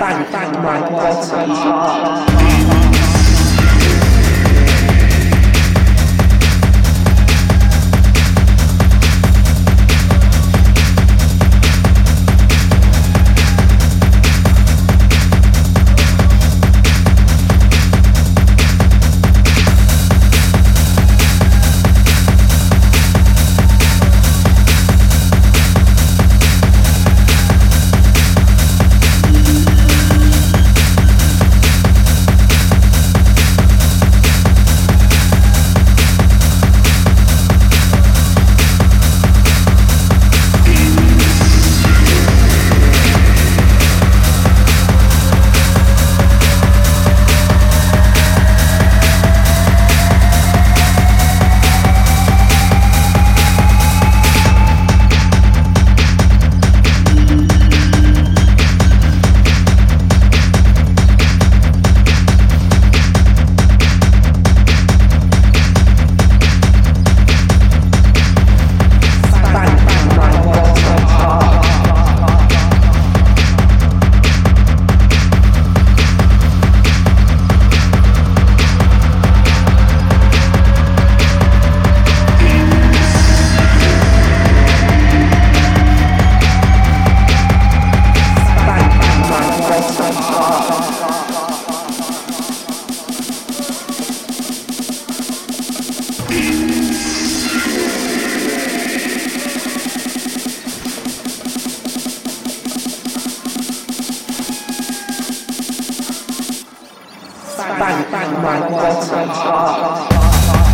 大姨大姨妈 my, my, my, my,